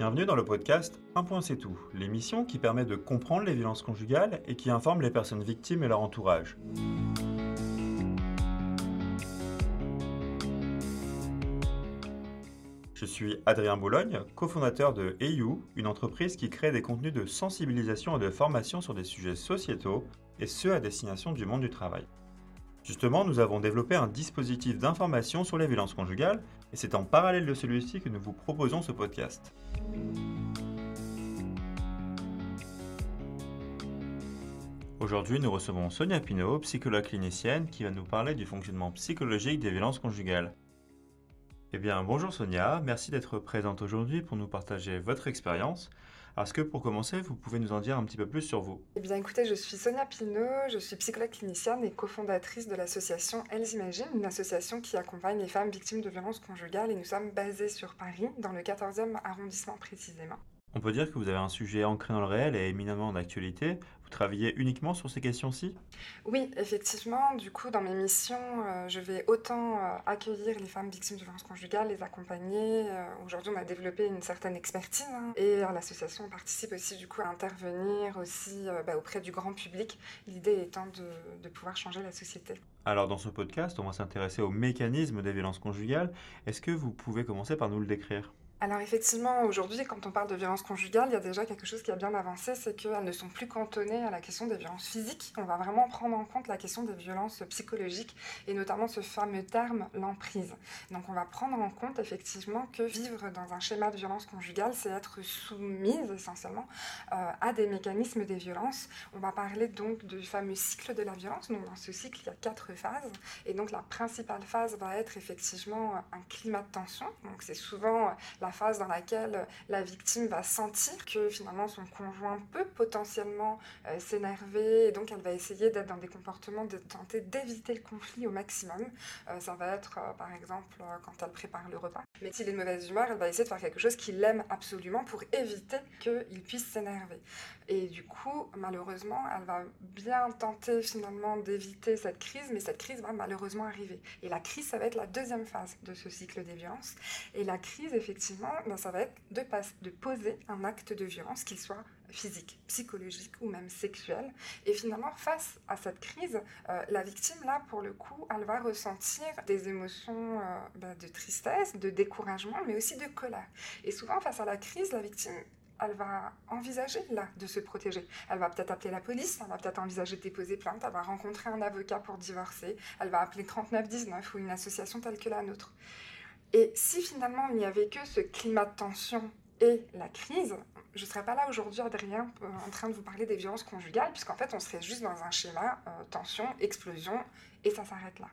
Bienvenue dans le podcast Un point c'est tout, l'émission qui permet de comprendre les violences conjugales et qui informe les personnes victimes et leur entourage. Je suis Adrien Boulogne, cofondateur de EU, une entreprise qui crée des contenus de sensibilisation et de formation sur des sujets sociétaux, et ce à destination du monde du travail. Justement, nous avons développé un dispositif d'information sur les violences conjugales, et c'est en parallèle de celui-ci que nous vous proposons ce podcast. Aujourd'hui, nous recevons Sonia Pinault, psychologue clinicienne, qui va nous parler du fonctionnement psychologique des violences conjugales. Eh bien, bonjour Sonia, merci d'être présente aujourd'hui pour nous partager votre expérience. Est-ce que pour commencer, vous pouvez nous en dire un petit peu plus sur vous Eh bien écoutez, je suis Sonia Pinault, je suis psychologue clinicienne et cofondatrice de l'association Elles Imaginent, une association qui accompagne les femmes victimes de violences conjugales et nous sommes basés sur Paris, dans le 14e arrondissement précisément. On peut dire que vous avez un sujet ancré dans le réel et éminemment d'actualité travailler uniquement sur ces questions-ci? Oui, effectivement. Du coup, dans mes missions, euh, je vais autant euh, accueillir les femmes victimes de violences conjugales, les accompagner. Euh, aujourd'hui, on a développé une certaine expertise hein, et l'association participe aussi du coup à intervenir aussi bah, auprès du grand public. L'idée étant de, de pouvoir changer la société. Alors dans ce podcast, on va s'intéresser au mécanisme des violences conjugales. Est-ce que vous pouvez commencer par nous le décrire? Alors effectivement, aujourd'hui, quand on parle de violences conjugales, il y a déjà quelque chose qui a bien avancé, c'est qu'elles ne sont plus cantonnées à la question des violences physiques. On va vraiment prendre en compte la question des violences psychologiques et notamment ce fameux terme, l'emprise. Donc on va prendre en compte effectivement que vivre dans un schéma de violence conjugale, c'est être soumise essentiellement euh, à des mécanismes des violences. On va parler donc du fameux cycle de la violence. Donc dans ce cycle, il y a quatre phases. Et donc la principale phase va être effectivement un climat de tension. Donc c'est souvent la phase dans laquelle la victime va sentir que finalement son conjoint peut potentiellement euh, s'énerver et donc elle va essayer d'être dans des comportements de tenter d'éviter le conflit au maximum. Euh, ça va être euh, par exemple quand elle prépare le repas. Mais s'il est de mauvaise humeur, elle va essayer de faire quelque chose qu'il aime absolument pour éviter qu'il puisse s'énerver. Et du coup, malheureusement, elle va bien tenter finalement d'éviter cette crise, mais cette crise va malheureusement arriver. Et la crise, ça va être la deuxième phase de ce cycle des violences. Et la crise, effectivement, ben, ça va être de, de poser un acte de violence, qu'il soit physique, psychologique ou même sexuel. Et finalement, face à cette crise, euh, la victime, là, pour le coup, elle va ressentir des émotions euh, ben, de tristesse, de découragement, mais aussi de colère. Et souvent, face à la crise, la victime, elle va envisager là de se protéger. Elle va peut-être appeler la police, elle va peut-être envisager de déposer plainte, elle va rencontrer un avocat pour divorcer, elle va appeler 3919 ou une association telle que la nôtre. Et si finalement il n'y avait que ce climat de tension et la crise, je ne serais pas là aujourd'hui, Adrien, euh, en train de vous parler des violences conjugales, puisqu'en fait, on serait juste dans un schéma euh, tension, explosion, et ça s'arrête là.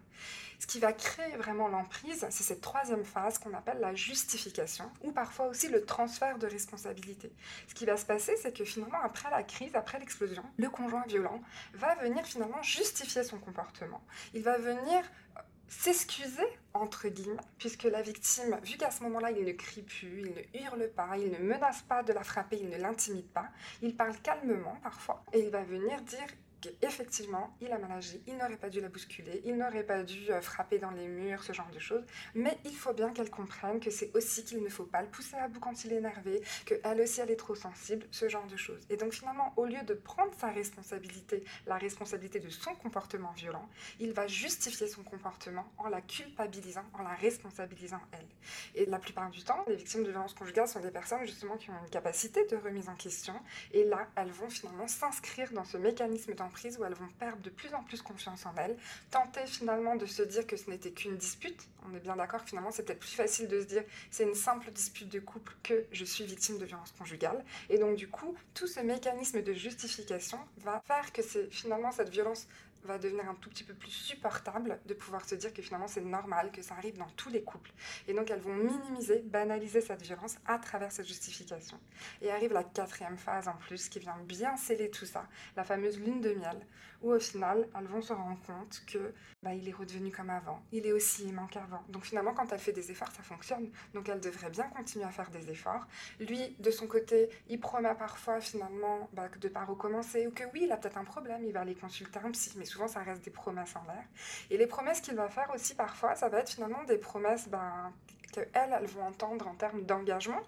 Ce qui va créer vraiment l'emprise, c'est cette troisième phase qu'on appelle la justification, ou parfois aussi le transfert de responsabilité. Ce qui va se passer, c'est que finalement, après la crise, après l'explosion, le conjoint violent va venir finalement justifier son comportement. Il va venir euh, s'excuser, entre guillemets, puisque la victime, vu qu'à ce moment-là, il ne crie plus, il ne hurle pas, il ne menace pas de la frapper, il ne l'intimide pas, il parle calmement parfois, et il va venir dire qu'effectivement, il a mal agi, il n'aurait pas dû la bousculer, il n'aurait pas dû euh, frapper dans les murs, ce genre de choses. Mais il faut bien qu'elle comprenne que c'est aussi qu'il ne faut pas le pousser à bout quand il est énervé, qu'elle aussi elle est trop sensible, ce genre de choses. Et donc finalement, au lieu de prendre sa responsabilité, la responsabilité de son comportement violent, il va justifier son comportement en la culpabilisant, en la responsabilisant elle. Et la plupart du temps, les victimes de violences conjugales sont des personnes justement qui ont une capacité de remise en question. Et là, elles vont finalement s'inscrire dans ce mécanisme où elles vont perdre de plus en plus confiance en elles, tenter finalement de se dire que ce n'était qu'une dispute. On est bien d'accord finalement c'est peut-être plus facile de se dire c'est une simple dispute de couple que je suis victime de violence conjugale. Et donc du coup, tout ce mécanisme de justification va faire que c'est finalement cette violence va devenir un tout petit peu plus supportable de pouvoir se dire que finalement c'est normal, que ça arrive dans tous les couples. Et donc elles vont minimiser, banaliser cette violence à travers cette justification. Et arrive la quatrième phase en plus qui vient bien sceller tout ça, la fameuse lune de miel, où au final elles vont se rendre compte que bah, il est redevenu comme avant, il est aussi aimant qu'avant. Donc finalement quand elle fait des efforts ça fonctionne, donc elle devrait bien continuer à faire des efforts. Lui de son côté il promet parfois finalement bah, de pas recommencer ou que oui il a peut-être un problème, il va aller consulter un psy, mais souvent ça reste des promesses en l'air. Et les promesses qu'il va faire aussi parfois, ça va être finalement des promesses ben, qu'elles, elles vont entendre en termes d'engagement,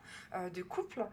de couple,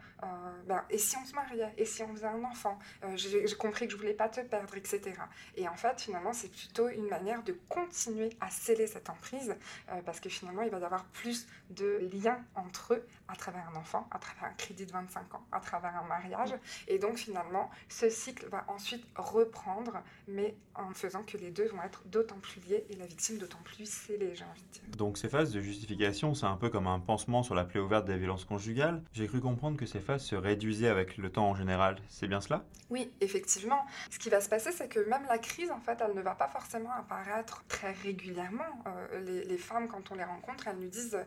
ben, et si on se mariait, et si on faisait un enfant, j'ai, compris que je voulais pas te perdre, etc. Et en fait, finalement, c'est plutôt une manière de continuer à sceller cette emprise, parce que finalement, il va y avoir plus de liens entre eux à travers un enfant, à travers un crédit de 25 ans, à travers un mariage. Et donc finalement, ce cycle va ensuite reprendre, mais en faisant que les deux vont être d'autant plus liés et la victime d'autant plus scellée, j'ai envie de dire. Donc ces phases de justification, c'est un peu comme un pansement sur la plaie ouverte des violences conjugales. J'ai cru comprendre que ces phases se réduisaient avec le temps en général. C'est bien cela? Oui, effectivement. Ce qui va se passer, c'est que même la crise, en fait, elle ne va pas forcément apparaître très régulièrement. Euh, les, femmes, quand on les rencontre, elles nous disent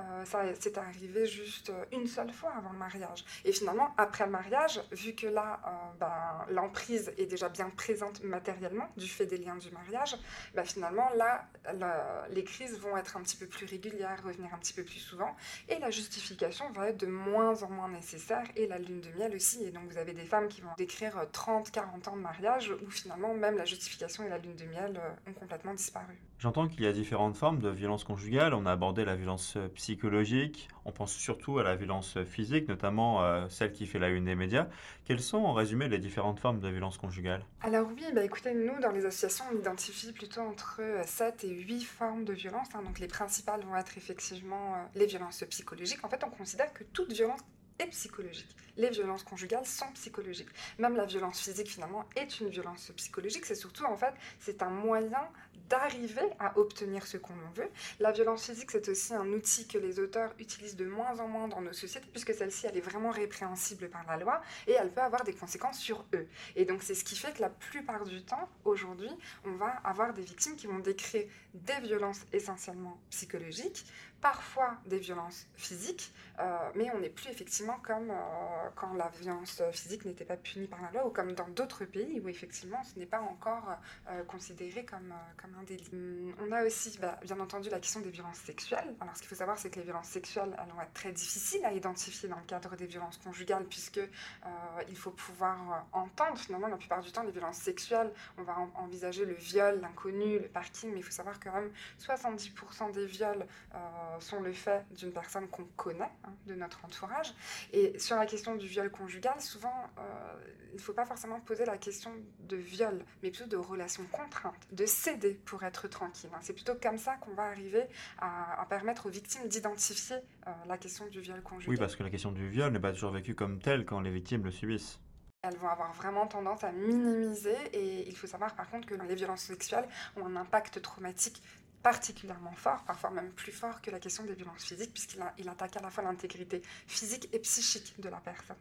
euh, ça c'est arrivé juste une seule fois avant le mariage. Et finalement, après le mariage, vu que là, euh, ben, l'emprise est déjà bien présente matériellement du fait des liens du mariage, ben, finalement, là, les crises vont être un petit peu plus régulières, revenir un petit peu plus souvent, et la justification va être de moins en moins nécessaire, et la lune de miel aussi. Et donc, vous avez des femmes qui vont décrire 30, 40 ans de mariage, où finalement, même la justification et la lune de miel euh, ont complètement disparu. J'entends qu'il y a différentes formes de violence conjugale. On a abordé la violence euh, psychologique, on pense surtout à la violence physique, notamment euh, celle qui fait la une des médias. Quelles sont en résumé les différentes formes de violence conjugale? Alors oui, bah écoutez, nous dans les associations, on identifie plutôt entre 7 euh, et 8 formes de violence. Hein. donc les principales vont être effectivement les violences psychologiques. En fait, on considère que toute violence est psychologique. Les violences conjugales sont psychologiques. Même la violence physique, finalement, est une violence psychologique. C'est surtout, en fait, c'est un moyen d'arriver à obtenir ce qu'on veut. La violence physique, c'est aussi un outil que les auteurs utilisent de moins en moins dans nos sociétés, puisque celle-ci, elle est vraiment répréhensible par la loi et elle peut avoir des conséquences sur eux. Et donc, c'est ce qui fait que la plupart du temps, aujourd'hui, on va avoir des victimes qui vont décrire des violences essentiellement psychologiques, parfois des violences physiques, euh, mais on n'est plus effectivement comme euh, quand la violence physique n'était pas punie par la loi ou comme dans d'autres pays où effectivement ce n'est pas encore euh, considéré comme, comme un délit. Hum, on a aussi bah, bien entendu la question des violences sexuelles. Alors ce qu'il faut savoir c'est que les violences sexuelles elles vont être très difficiles à identifier dans le cadre des violences conjugales puisque il faut pouvoir entendre finalement la plupart du temps les violences sexuelles on va envisager le viol, l'inconnu, le parking mais il faut savoir que même 70% des viols sont le fait d'une personne qu'on connaît, hein, de notre entourage. Et sur la question du viol conjugal, souvent, euh, il ne faut pas forcément poser la question de viol, mais plutôt de relation contrainte, de céder pour être tranquille. Hein. C'est plutôt comme ça qu'on va arriver à, permettre aux victimes d'identifier euh, la question du viol conjugal. Oui, parce que la question du viol n'est pas toujours vécue comme telle quand les victimes le subissent. Elles vont avoir vraiment tendance à minimiser et il faut savoir par contre que les violences sexuelles ont un impact traumatique particulièrement fort, parfois même plus fort que la question des violences physiques, puisqu'il il attaque à la fois l'intégrité physique et psychique de la personne.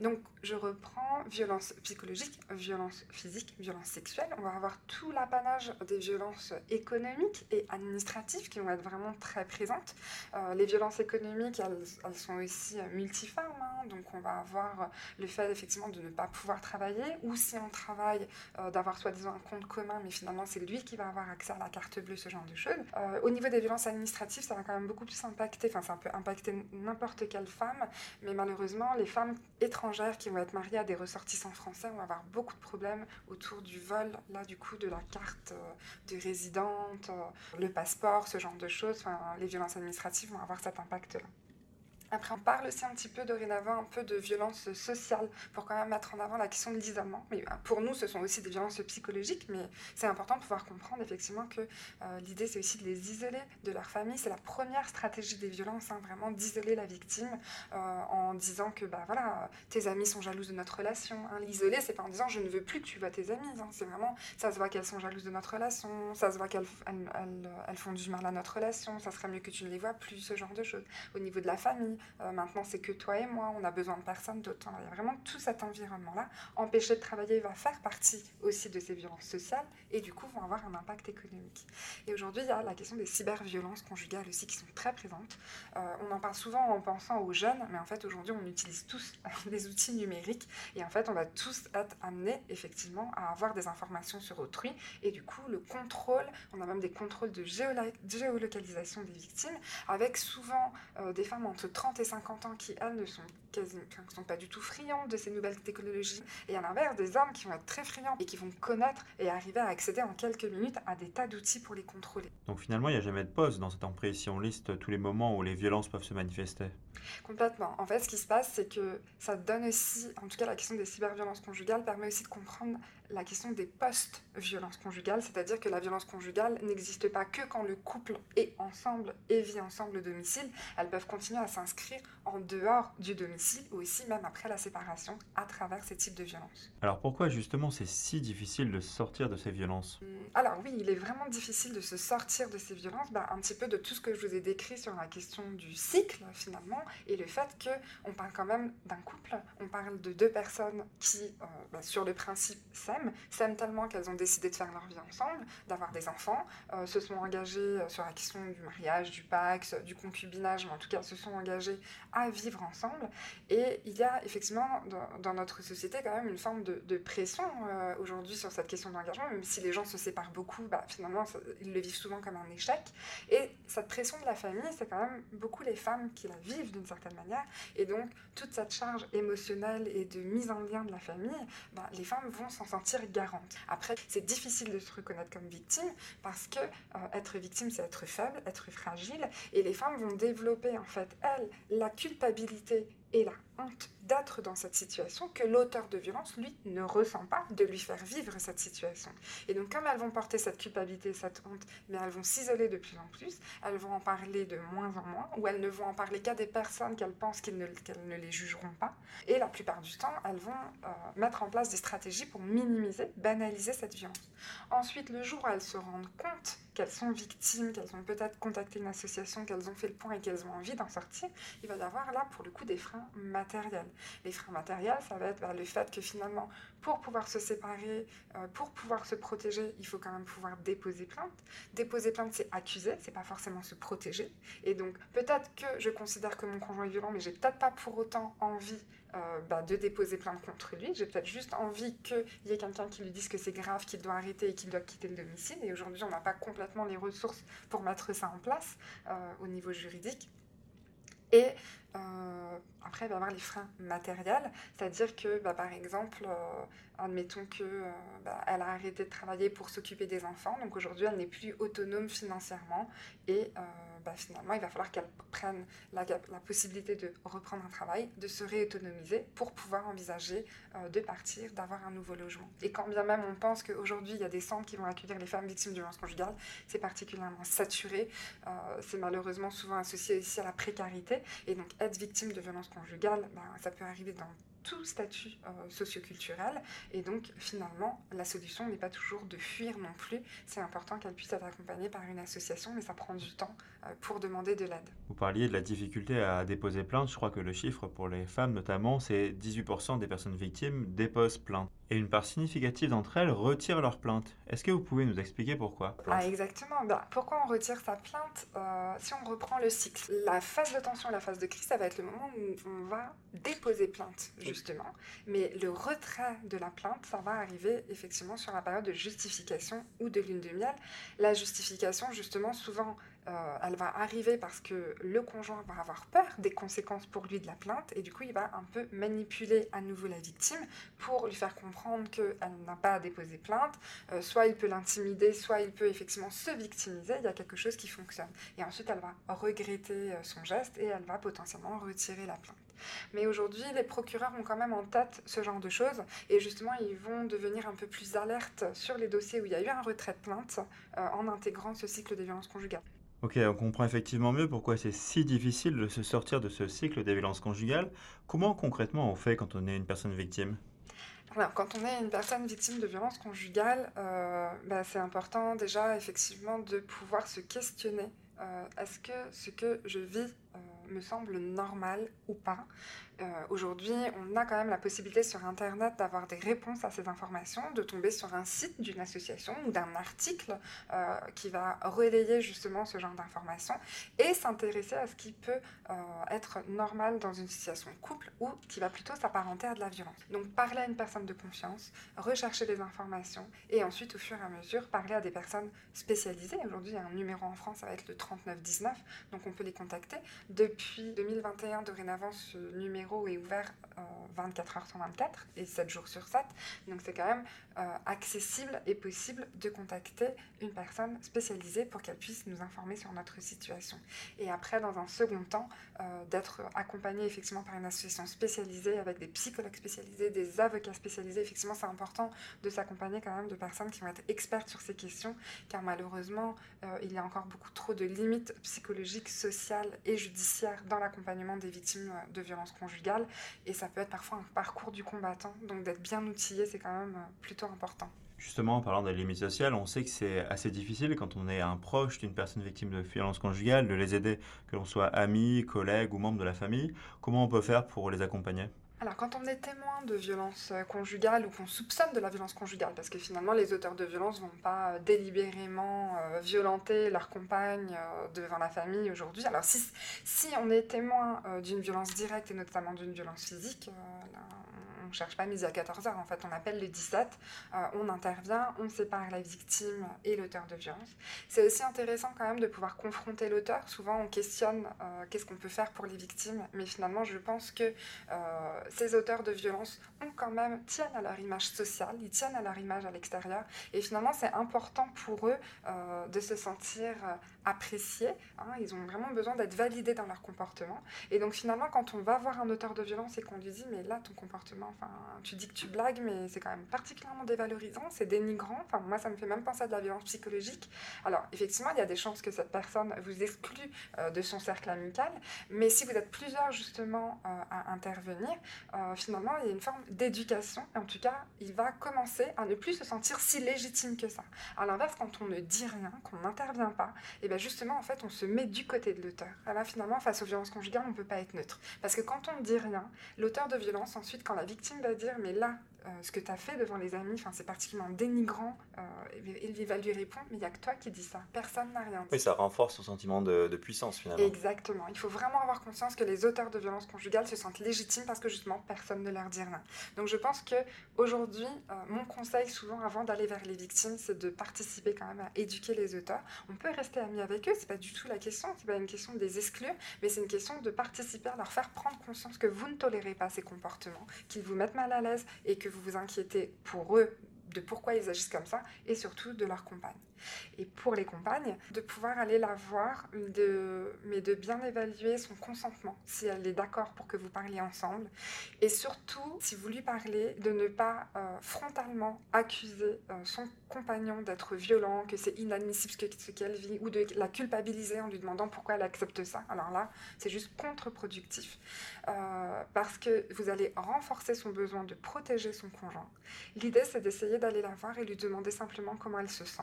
Donc, je reprends violence psychologique, violence physique, violence sexuelle. On va avoir tout l'apanage des violences économiques et administratives qui vont être vraiment très présentes. Euh, les violences économiques, elles, sont aussi multiformes. Donc, on va avoir le fait effectivement de ne pas pouvoir travailler ou si on travaille, euh, d'avoir soi-disant un compte commun, mais finalement c'est lui qui va avoir accès à la carte bleue, ce genre de choses. au niveau des violences administratives, ça va quand même beaucoup plus impacter, enfin ça peut impacter n'importe quelle femme, mais malheureusement les femmes étrangères qui vont être mariés à des ressortissants français vont avoir beaucoup de problèmes autour du vol, là du coup de la carte euh, de résidente, euh, le passeport, ce genre de choses. Enfin, les violences administratives vont avoir cet impact-là. Après, on parle aussi un petit peu dorénavant un peu de violence sociale pour quand même mettre en avant la question de l'isolement. Mais bah, pour nous, ce sont aussi des violences psychologiques, mais c'est important de pouvoir comprendre effectivement que euh, l'idée, c'est aussi de les isoler de leur famille. C'est la première stratégie des violences, hein, vraiment d'isoler la victime euh, en disant que bah, voilà, tes amis sont jalouses de notre relation. Hein. L'isoler, c'est pas en disant je ne veux plus que tu vois tes amis. Hein. C'est vraiment, ça se voit qu'elles sont jalouses de notre relation, ça se voit qu'elles elles font du mal à notre relation, ça serait mieux que tu ne les vois plus, ce genre de choses. Au niveau de la famille, euh, maintenant, c'est que toi et moi, on a besoin de personne d'autre. Il y a vraiment tout cet environnement-là. Empêcher de travailler va faire partie aussi de ces violences sociales et du coup vont avoir un impact économique. Et aujourd'hui, il y a la question des cyberviolences conjugales aussi qui sont très présentes. Euh, on en parle souvent en pensant aux jeunes, mais en fait, aujourd'hui, on utilise tous des outils numériques et en fait, on va tous être amenés effectivement à avoir des informations sur autrui et du coup, le contrôle, on a même des contrôles de géolocalisation des victimes avec souvent euh, des femmes entre 30 30 et 50 ans qui, elles, ne sont, quasi, sont pas du tout friandes de ces nouvelles technologies. Et à l'inverse, des hommes qui vont être très friands et qui vont connaître et arriver à accéder en quelques minutes à des tas d'outils pour les contrôler. Donc finalement, il n'y a jamais de pause dans cette emprise si on liste tous les moments où les violences peuvent se manifester? Complètement. En fait, ce qui se passe, c'est que ça donne aussi, en tout cas la question des cyberviolences conjugales permet aussi de comprendre la question des post-violences conjugales, c'est-à-dire que la violence conjugale n'existe pas que quand le couple est ensemble et vit ensemble au domicile. Elles peuvent continuer à s'inscrire en dehors du domicile ou aussi même après la séparation à travers ces types de violences. Alors pourquoi justement c'est si difficile de sortir de ces violences? Hum, Alors oui, il est vraiment difficile de se sortir de ces violences, bah, un petit peu de tout ce que je vous ai décrit sur la question du cycle finalement et le fait que on parle quand même d'un couple, on parle de deux personnes qui, euh, bah, sur le principe, s'aiment, s'aiment tellement qu'elles ont décidé de faire leur vie ensemble, d'avoir des enfants, euh, se sont engagées euh, sur la question du mariage, du pax, du concubinage, mais en tout cas se sont engagées à vivre ensemble. Et il y a effectivement dans, notre société quand même une forme de, pression aujourd'hui sur cette question d'engagement, même si les gens se séparent beaucoup, bah, finalement ils le vivent souvent comme un échec. Et cette pression de la famille, c'est quand même beaucoup les femmes qui la vivent d'une certaine manière. Et donc, toute cette charge émotionnelle et de mise en lien de la famille, ben, les femmes vont s'en sentir garantes. Après, c'est difficile de se reconnaître comme victime parce que euh, être victime, c'est être faible, être fragile. Et les femmes vont développer, en fait, elles, la culpabilité et la d'être dans cette situation que l'auteur de violence, lui, ne ressent pas de lui faire vivre cette situation. Et donc, comme elles vont porter cette culpabilité, cette honte, mais elles vont s'isoler de plus en plus, elles vont en parler de moins en moins, ou elles ne vont en parler qu'à des personnes qu'elles pensent qu'elles ne, ne, les jugeront pas. Et la plupart du temps, elles vont euh, mettre en place des stratégies pour minimiser, banaliser cette violence. Ensuite, le jour où elles se rendent compte qu'elles sont victimes, qu'elles ont peut-être contacté une association, qu'elles ont fait le point et qu'elles ont envie d'en sortir, il va y avoir là, pour le coup, des freins matériels. Les freins matériels, ça va être bah, le fait que finalement, pour pouvoir se séparer, euh, pour pouvoir se protéger, il faut quand même pouvoir déposer plainte. Déposer plainte, c'est accuser, c'est pas forcément se protéger. Et donc, peut-être que je considère que mon conjoint est violent, mais j'ai peut-être pas pour autant envie euh, bah, de déposer plainte contre lui. J'ai peut-être juste envie qu'il y ait quelqu'un qui lui dise que c'est grave, qu'il doit arrêter et qu'il doit quitter le domicile. Et aujourd'hui, on n'a pas complètement les ressources pour mettre ça en place euh, au niveau juridique. Et euh, après, il va y avoir les freins matériels, c'est-à-dire que, bah, par exemple, admettons que bah, elle a arrêté de travailler pour s'occuper des enfants, donc aujourd'hui, elle n'est plus autonome financièrement et bah, finalement, il va falloir qu'elle prenne la, possibilité de reprendre un travail, de se réautonomiser pour pouvoir envisager euh, de partir, d'avoir un nouveau logement. Et quand bien même on pense qu'aujourd'hui, il y a des centres qui vont accueillir les femmes victimes de violences conjugales, c'est particulièrement saturé. Euh, c'est malheureusement souvent associé aussi à la précarité. Et donc, être victime de violences conjugales, bah, ça peut arriver dans tout statut euh, socioculturel. Et donc, finalement, la solution n'est pas toujours de fuir non plus. C'est important qu'elle puisse être accompagnée par une association, mais ça prend du temps euh, pour demander de l'aide. Vous parliez de la difficulté à déposer plainte. Je crois que le chiffre pour les femmes notamment, c'est 18% des personnes victimes déposent plainte et une part significative d'entre elles retirent leur plainte. Est-ce que vous pouvez nous expliquer pourquoi ah, Exactement. Ben, pourquoi on retire sa plainte euh, Si on reprend le cycle, la phase de tension, la phase de crise, ça va être le moment où on va déposer plainte, justement. Mais le retrait de la plainte, ça va arriver effectivement sur la période de justification ou de lune de miel. La justification, justement, souvent, euh, elle va arriver parce que le conjoint va avoir peur des conséquences pour lui de la plainte et du coup il va un peu manipuler à nouveau la victime pour lui faire comprendre qu'elle n'a pas à déposer plainte. Euh, soit il peut l'intimider, soit il peut effectivement se victimiser. Il y a quelque chose qui fonctionne. Et ensuite elle va regretter euh, son geste et elle va potentiellement retirer la plainte. Mais aujourd'hui, les procureurs ont quand même en tête ce genre de choses et justement, ils vont devenir un peu plus alertes sur les dossiers où il y a eu un retrait de plainte en intégrant ce cycle des violences conjugales. Ok, on comprend effectivement mieux pourquoi c'est si difficile de se sortir de ce cycle des violences conjugales. Comment concrètement on fait quand on est une personne victime? Alors, quand on est une personne victime de violences conjugales, euh, bah, c'est important déjà effectivement de pouvoir se questionner. Euh, est-ce que ce que je vis euh, me semble normal ou pas Aujourd'hui, on a quand même la possibilité sur Internet d'avoir des réponses à ces informations, de tomber sur un site d'une association ou d'un article qui va relayer justement ce genre d'informations et s'intéresser à ce qui peut être normal dans une situation de couple ou qui va plutôt s'apparenter à de la violence. Donc parler à une personne de confiance, rechercher des informations et ensuite au fur et à mesure parler à des personnes spécialisées. Aujourd'hui, il y a un numéro en France, ça va être le 3919, donc on peut les contacter. Depuis 2021, dorénavant, ce numéro est ouvert 24 euh, heures sur 24 et 7 jours sur 7. Donc c'est quand même euh, accessible et possible de contacter une personne spécialisée pour qu'elle puisse nous informer sur notre situation. Et après, dans un second temps, euh, d'être accompagné effectivement par une association spécialisée avec des psychologues spécialisés, des avocats spécialisés. Effectivement, c'est important de s'accompagner quand même de personnes qui vont être expertes sur ces questions, car malheureusement, il y a encore beaucoup trop de limites psychologiques, sociales et judiciaires dans l'accompagnement des victimes de violences conjugales. Et ça peut être parfois un parcours du combattant. Donc d'être bien outillé, c'est quand même plutôt important. Justement, en parlant des limites sociales, on sait que c'est assez difficile quand on est un proche d'une personne victime de violences conjugales de les aider, que l'on soit ami, collègue ou membre de la famille. Comment on peut faire pour les accompagner? Alors, quand on est témoin de violences conjugales ou qu'on soupçonne de la violence conjugale, parce que finalement, les auteurs de violences ne vont pas délibérément euh, violenter leur compagne euh, devant la famille aujourd'hui. Alors, si, si on est témoin euh, d'une violence directe et notamment d'une violence physique, on cherche pas midi à 14h, en fait, on appelle le 17, euh, on intervient, on sépare la victime et l'auteur de violence. C'est aussi intéressant quand même de pouvoir confronter l'auteur. Souvent, on questionne euh, qu'est-ce qu'on peut faire pour les victimes, mais finalement, je pense que euh, ces auteurs de violence ont quand même, tiennent à leur image sociale, ils tiennent à leur image à l'extérieur, et finalement, c'est important pour eux de se sentir appréciés. Hein. ils ont vraiment besoin d'être validés dans leur comportement. Et donc, finalement, quand on va voir un auteur de violence et qu'on lui dit, mais là, ton comportement, tu dis que tu blagues, mais c'est quand même particulièrement dévalorisant, c'est dénigrant. Enfin, moi, ça me fait même penser à de la violence psychologique. Alors, effectivement, il y a des chances que cette personne vous exclue euh, de son cercle amical, mais si vous êtes plusieurs, justement, euh, à intervenir, euh, finalement, il y a une forme d'éducation. En tout cas, il va commencer à ne plus se sentir si légitime que ça. À l'inverse, quand on ne dit rien, qu'on n'intervient pas, et bien justement, en fait, on se met du côté de l'auteur. Là, finalement, face aux violences conjugales, on ne peut pas être neutre. Parce que quand on ne dit rien, l'auteur de violence, ensuite, quand la victime va dire mais là euh, ce que tu as fait devant les amis, enfin, c'est particulièrement dénigrant. Euh, il va lui répondre, mais il n'y a que toi qui dis ça. Personne n'a rien dit. Oui, ça renforce son sentiment de, puissance finalement. Exactement. Il faut vraiment avoir conscience que les auteurs de violences conjugales se sentent légitimes parce que justement, personne ne leur dit rien. Donc je pense que aujourd'hui, euh, mon conseil souvent avant d'aller vers les victimes, c'est de participer quand même à éduquer les auteurs. On peut rester amis avec eux, c'est pas du tout la question, c'est pas une question de les exclure, mais c'est une question de participer à leur faire prendre conscience que vous ne tolérez pas ces comportements, qu'ils vous mettent mal à l'aise et que vous vous inquiétez pour eux de pourquoi ils agissent comme ça et surtout de leur compagne. Et pour les compagnes, de pouvoir aller la voir, mais de bien évaluer son consentement, si elle est d'accord pour que vous parliez ensemble. Et surtout, si vous lui parlez, de ne pas euh, frontalement accuser euh, son compagnon d'être violent, que c'est inadmissible ce qu'elle vit, ou de la culpabiliser en lui demandant pourquoi elle accepte ça. Alors là, c'est juste contre-productif. Euh, parce que vous allez renforcer son besoin de protéger son conjoint. L'idée, c'est d'essayer d'aller la voir et lui demander simplement comment elle se sent.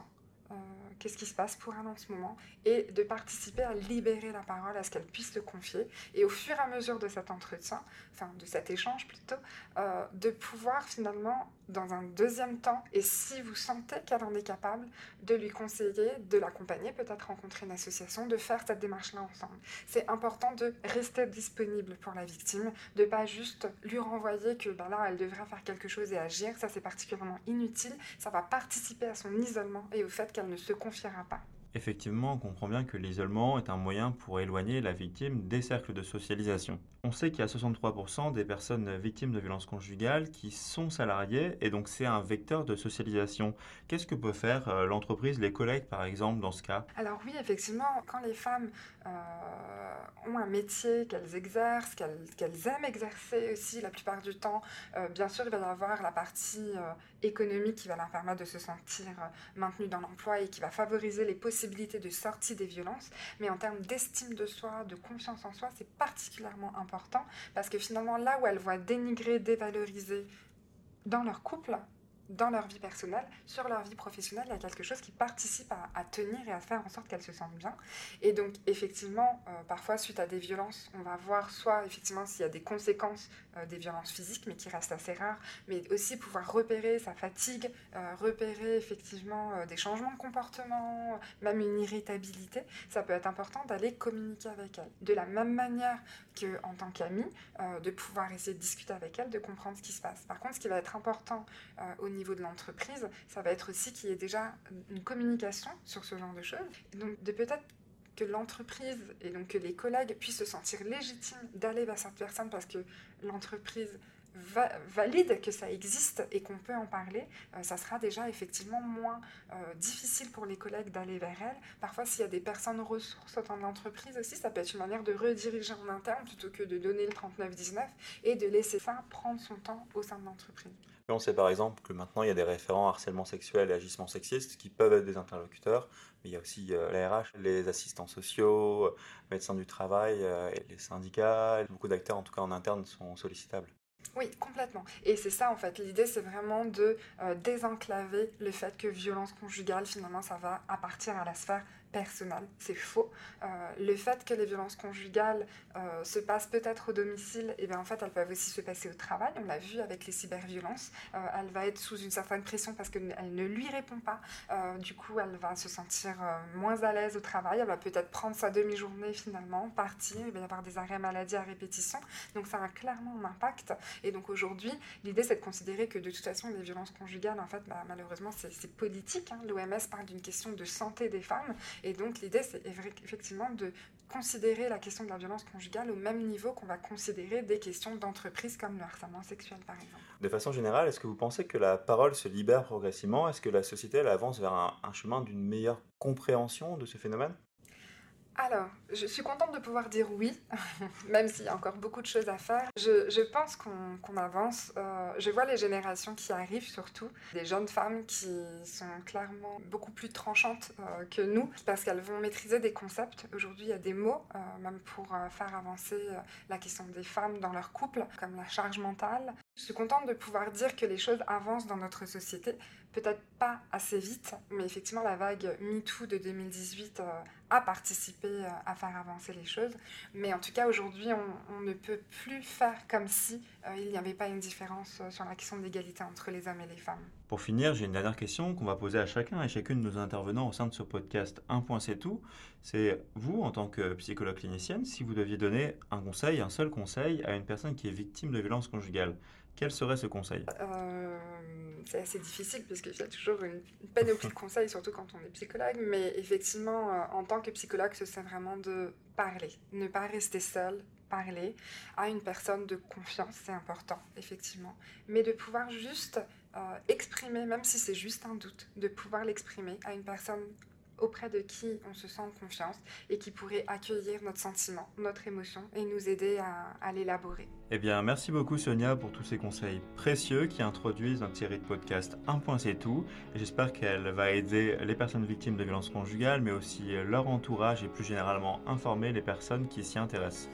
Euh, qu'est-ce qui se passe pour elle en ce moment, et de participer à libérer la parole, à ce qu'elle puisse se confier, et au fur et à mesure de cet entretien, enfin de cet échange plutôt, euh, de pouvoir finalement, dans un deuxième temps, et si vous sentez qu'elle en est capable, de lui conseiller, de l'accompagner, peut-être rencontrer une association, de faire cette démarche-là ensemble. C'est important de rester disponible pour la victime, de pas juste lui renvoyer que ben là, elle devrait faire quelque chose et agir, ça c'est particulièrement inutile, ça va participer à son isolement et au fait qu'elle ne se confiera pas. Effectivement, on comprend bien que l'isolement est un moyen pour éloigner la victime des cercles de socialisation. On sait qu'il y a 63% des personnes victimes de violences conjugales qui sont salariées et donc c'est un vecteur de socialisation. Qu'est-ce que peut faire euh, l'entreprise, les collègues par exemple dans ce cas? Alors oui, effectivement, quand les femmes euh, ont un métier qu'elles exercent, qu'elles aiment exercer aussi la plupart du temps, euh, bien sûr il va y avoir la partie économique qui va leur permettre de se sentir maintenues dans l'emploi et qui va favoriser les possibilités de sortie des violences, mais en termes d'estime de soi, de confiance en soi, c'est particulièrement important parce que finalement, là où elles voient dénigrer, dévaloriser dans leur couple, dans leur vie personnelle, sur leur vie professionnelle, il y a quelque chose qui participe à, tenir et à faire en sorte qu'elles se sentent bien. Et donc, effectivement, euh, parfois, suite à des violences, on va voir soit, effectivement, s'il y a des conséquences euh, des violences physiques, mais qui restent assez rares, mais aussi pouvoir repérer sa fatigue, euh, repérer, effectivement, des changements de comportement, même une irritabilité. Ça peut être important d'aller communiquer avec elles. De la même manière qu'en tant qu'ami, de pouvoir essayer de discuter avec elles, de comprendre ce qui se passe. Par contre, ce qui va être important au niveau de l'entreprise, ça va être aussi qu'il y ait déjà une communication sur ce genre de choses. donc de peut-être que l'entreprise et donc que les collègues puissent se sentir légitimes d'aller vers cette personne parce que l'entreprise valide que ça existe et qu'on peut en parler, euh, ça sera déjà effectivement moins euh, difficile pour les collègues d'aller vers elle. Parfois, s'il y a des personnes ressources au sein de l'entreprise aussi, ça peut être une manière de rediriger en interne plutôt que de donner le 39-19 et de laisser ça prendre son temps au sein de l'entreprise. On sait par exemple que maintenant il y a des référents harcèlement sexuel et agissement sexiste qui peuvent être des interlocuteurs, mais il y a aussi euh, la RH, les assistants sociaux, médecins du travail, et les syndicats, beaucoup d'acteurs en tout cas en interne sont sollicitables. Oui, complètement. Et c'est ça, en fait. L'idée, c'est vraiment de euh, désenclaver le fait que violence conjugale, finalement, ça va appartenir à la sphère personnel. C'est faux. Euh, le fait que les violences conjugales euh, se passent peut-être au domicile, et eh bien en fait, elles peuvent aussi se passer au travail. On l'a vu avec les cyberviolences. Euh, elle va être sous une certaine pression parce qu'elle ne lui répond pas. du coup, elle va se sentir moins à l'aise au travail. Elle va peut-être prendre sa demi-journée finalement, partir. Il va y avoir des arrêts maladie à répétition. Donc ça a clairement un impact. Et donc aujourd'hui, l'idée, c'est de considérer que de toute façon, les violences conjugales, en fait, bah, malheureusement, c'est politique. Hein. L'OMS parle d'une question de santé des femmes. Et donc l'idée, c'est effectivement de considérer la question de la violence conjugale au même niveau qu'on va considérer des questions d'entreprise comme le harcèlement sexuel, par exemple. De façon générale, est-ce que vous pensez que la parole se libère progressivement? Est-ce que la société avance vers un chemin d'une meilleure compréhension de ce phénomène? Alors, je suis contente de pouvoir dire oui, même s'il y a encore beaucoup de choses à faire. Je, pense qu'on avance. Euh, je vois les générations qui arrivent surtout, des jeunes femmes qui sont clairement beaucoup plus tranchantes euh, que nous, parce qu'elles vont maîtriser des concepts. Aujourd'hui, il y a des mots, euh, même pour faire avancer la question des femmes dans leur couple, comme la charge mentale. Je suis contente de pouvoir dire que les choses avancent dans notre société peut-être pas assez vite, mais effectivement la vague MeToo de 2018 euh, a participé euh, à faire avancer les choses. Mais en tout cas aujourd'hui on, ne peut plus faire comme si euh, il n'y avait pas une différence sur la question de l'égalité entre les hommes et les femmes. Pour finir, j'ai une dernière question qu'on va poser à chacun et chacune de nos intervenants au sein de ce podcast Un point c'est tout. C'est vous en tant que psychologue clinicienne, si vous deviez donner un conseil, un seul conseil à une personne qui est victime de violence conjugale, quel serait ce conseil? Euh, C'est assez difficile parce qu'il y a toujours une panoplie de conseils, surtout quand on est psychologue. Mais effectivement, euh, en tant que psychologue, c'est vraiment de parler, ne pas rester seul, parler à une personne de confiance, c'est important, effectivement. Mais de pouvoir juste euh, exprimer, même si c'est juste un doute, de pouvoir l'exprimer à une personne auprès de qui on se sent en confiance et qui pourrait accueillir notre sentiment, notre émotion et nous aider à, l'élaborer. Eh bien, merci beaucoup Sonia pour tous ces conseils précieux qui introduisent notre série de podcast Un point c'est tout. J'espère qu'elle va aider les personnes victimes de violences conjugales, mais aussi leur entourage et plus généralement informer les personnes qui s'y intéressent.